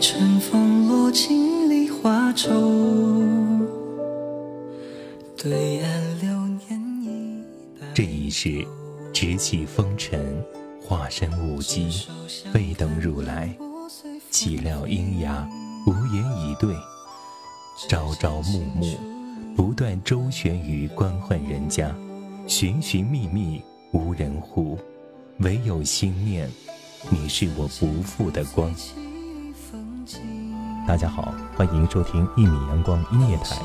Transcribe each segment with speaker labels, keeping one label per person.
Speaker 1: 春风落尽梨花愁，对岸流年。
Speaker 2: 这一世，执起风尘，化身舞姬，背等如来，岂料阴阳无言以对，朝朝暮暮，不断周旋于官宦人家，寻寻觅觅无人护，唯有心念，你是我不负的光。大家好，欢迎收听一米阳光音乐台，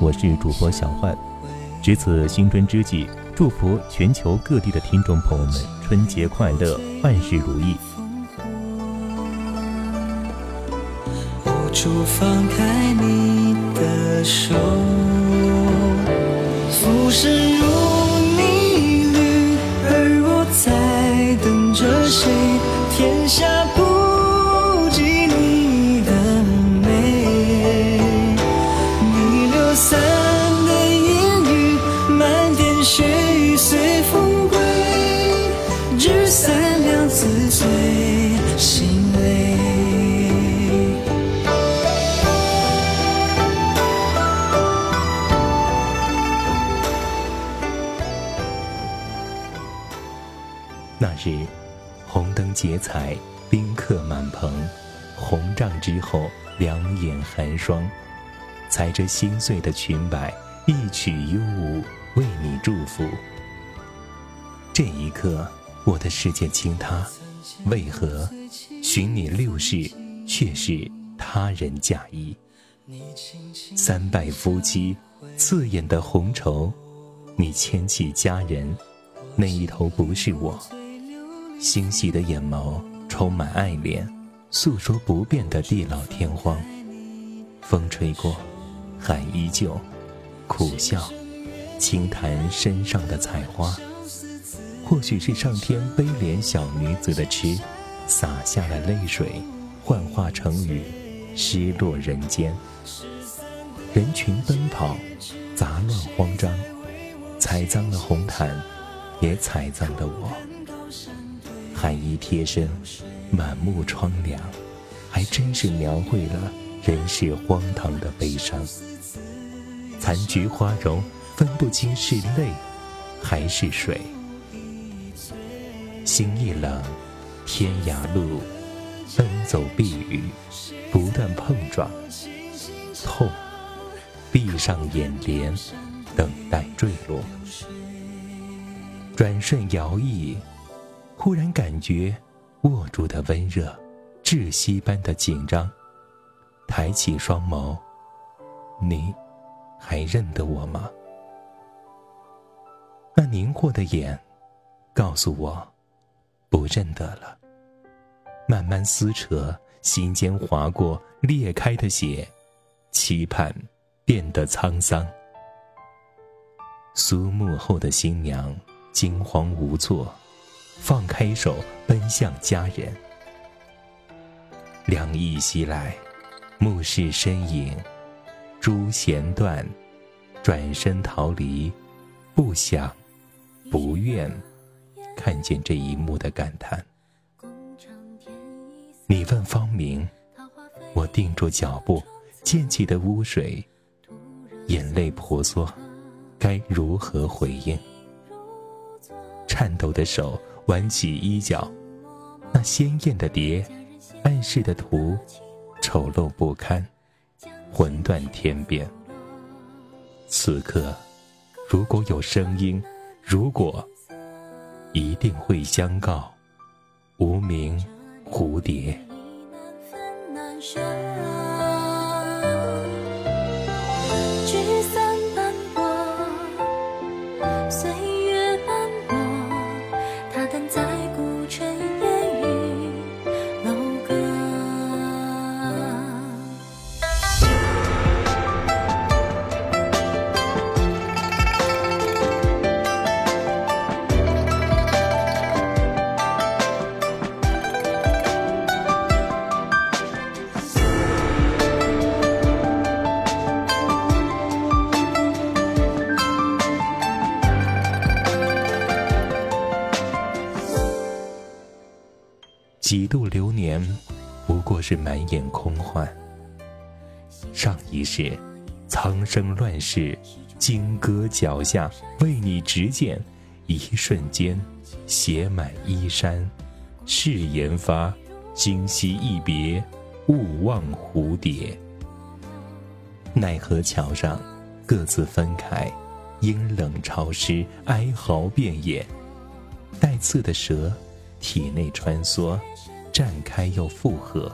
Speaker 2: 我是主播小焕。值此新春之际，祝福全球各地的听众朋友们春节快乐，万事如意。
Speaker 1: 放开你的手，浮生如
Speaker 2: 日，红灯结彩，宾客满棚，红帐之后，两眼寒霜，踩着心碎的裙摆，一曲幽舞，为你祝福。这一刻，我的世界倾塌，为何寻你六世，却是他人嫁衣？三拜夫妻，刺眼的红绸，你牵起佳人，那一头不是我。欣喜的眼眸充满爱恋，诉说不变的地老天荒。风吹过，海依旧，苦笑，轻弹身上的彩花。或许是上天悲怜小女子的痴，洒下了泪水，幻化成雨，失落人间。人群奔跑，杂乱慌张，踩脏了红毯，也踩脏了我。寒衣贴身，满目疮凉，还真是描绘了人世荒唐的悲伤。残菊花容，分不清是泪还是水。心一冷，天涯路，奔走避雨，不断碰撞，痛，闭上眼帘，等待坠落。转瞬摇曳。忽然感觉握住的温热，窒息般的紧张。抬起双眸，你还认得我吗？那凝惑的眼告诉我，不认得了。慢慢撕扯，心间划过裂开的血，期盼变得沧桑。苏幕后的新娘惊慌无措。放开手，奔向家人。凉意袭来，目视身影，珠弦断，转身逃离，不想，不愿，看见这一幕的感叹。你问芳名，我定住脚步，溅起的污水，眼泪婆娑，该如何回应？颤抖的手。挽起衣角，那鲜艳的蝶，暗示的图，丑陋不堪，魂断天边。此刻，如果有声音，如果，一定会相告，无名蝴蝶。几度流年，不过是满眼空幻。上一世，苍生乱世，金戈脚下，为你执剑，一瞬间，写满衣衫。誓言发，今夕一别，勿忘蝴蝶。奈何桥上，各自分开，阴冷潮湿，哀嚎遍野。带刺的蛇，体内穿梭，绽开又复合，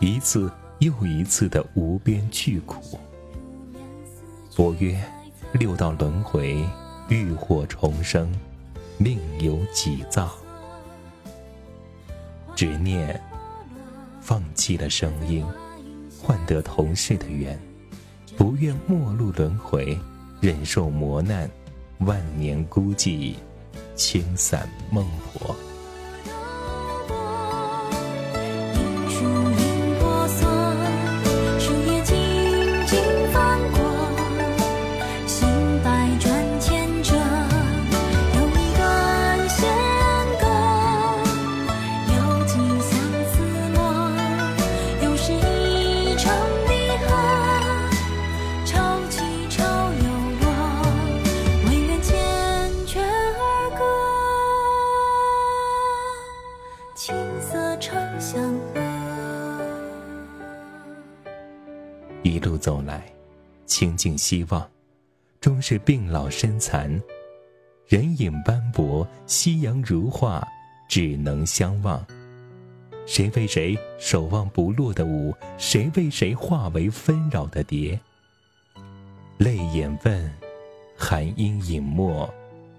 Speaker 2: 一次又一次的无边巨苦。佛曰：六道轮回，浴火重生，命由己造。执念，放弃了声音，换得同事的缘，不愿末路轮回，忍受磨难，万年孤寂，轻散孟婆。一倾尽希望，终是病老身残，人影斑驳，夕阳如画，只能相望。谁为谁守望不落的舞？谁为谁化为纷扰的蝶？泪眼问，寒阴隐没，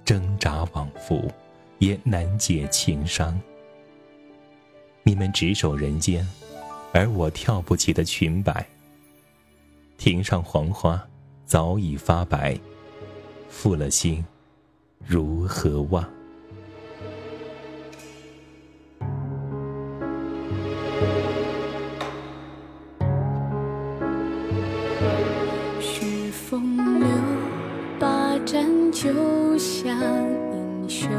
Speaker 2: 挣扎往复，也难解情伤。你们执手人间，而我跳不起的裙摆。庭上黄花早已发白，负了心，如何忘？
Speaker 1: 是风流霸占酒香英雄，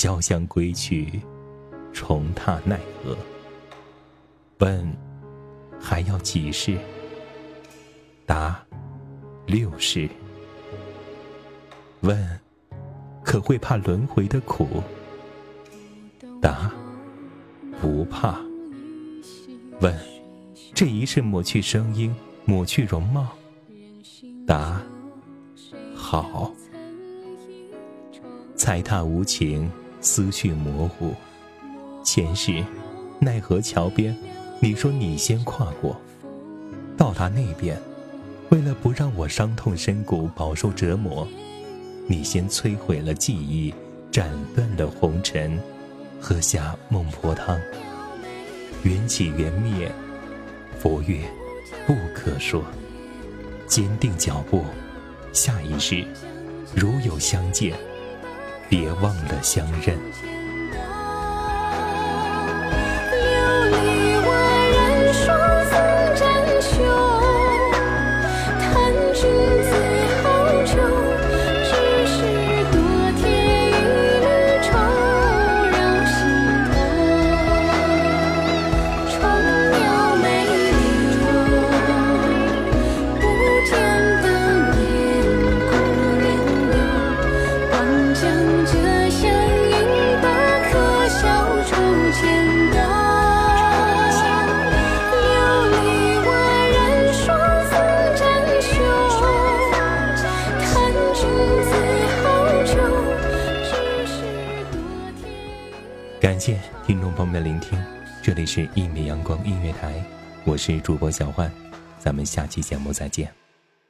Speaker 2: 潇湘归去，重踏奈何？问还要几世？答六世。问可会怕轮回的苦？答不怕。问这一世抹去声音，抹去容貌？答好。踩踏无情。思绪模糊，前世奈何桥边，你说你先跨过，到达那边，为了不让我伤痛深谷，饱受折磨，你先摧毁了记忆，斩断了红尘，喝下孟婆汤，缘起缘灭，佛曰不可说，坚定脚步，下一世如有相见。别忘了相认。们的聆听，这里是一米阳光音乐台，我是主播小焕，咱们下期节目再见。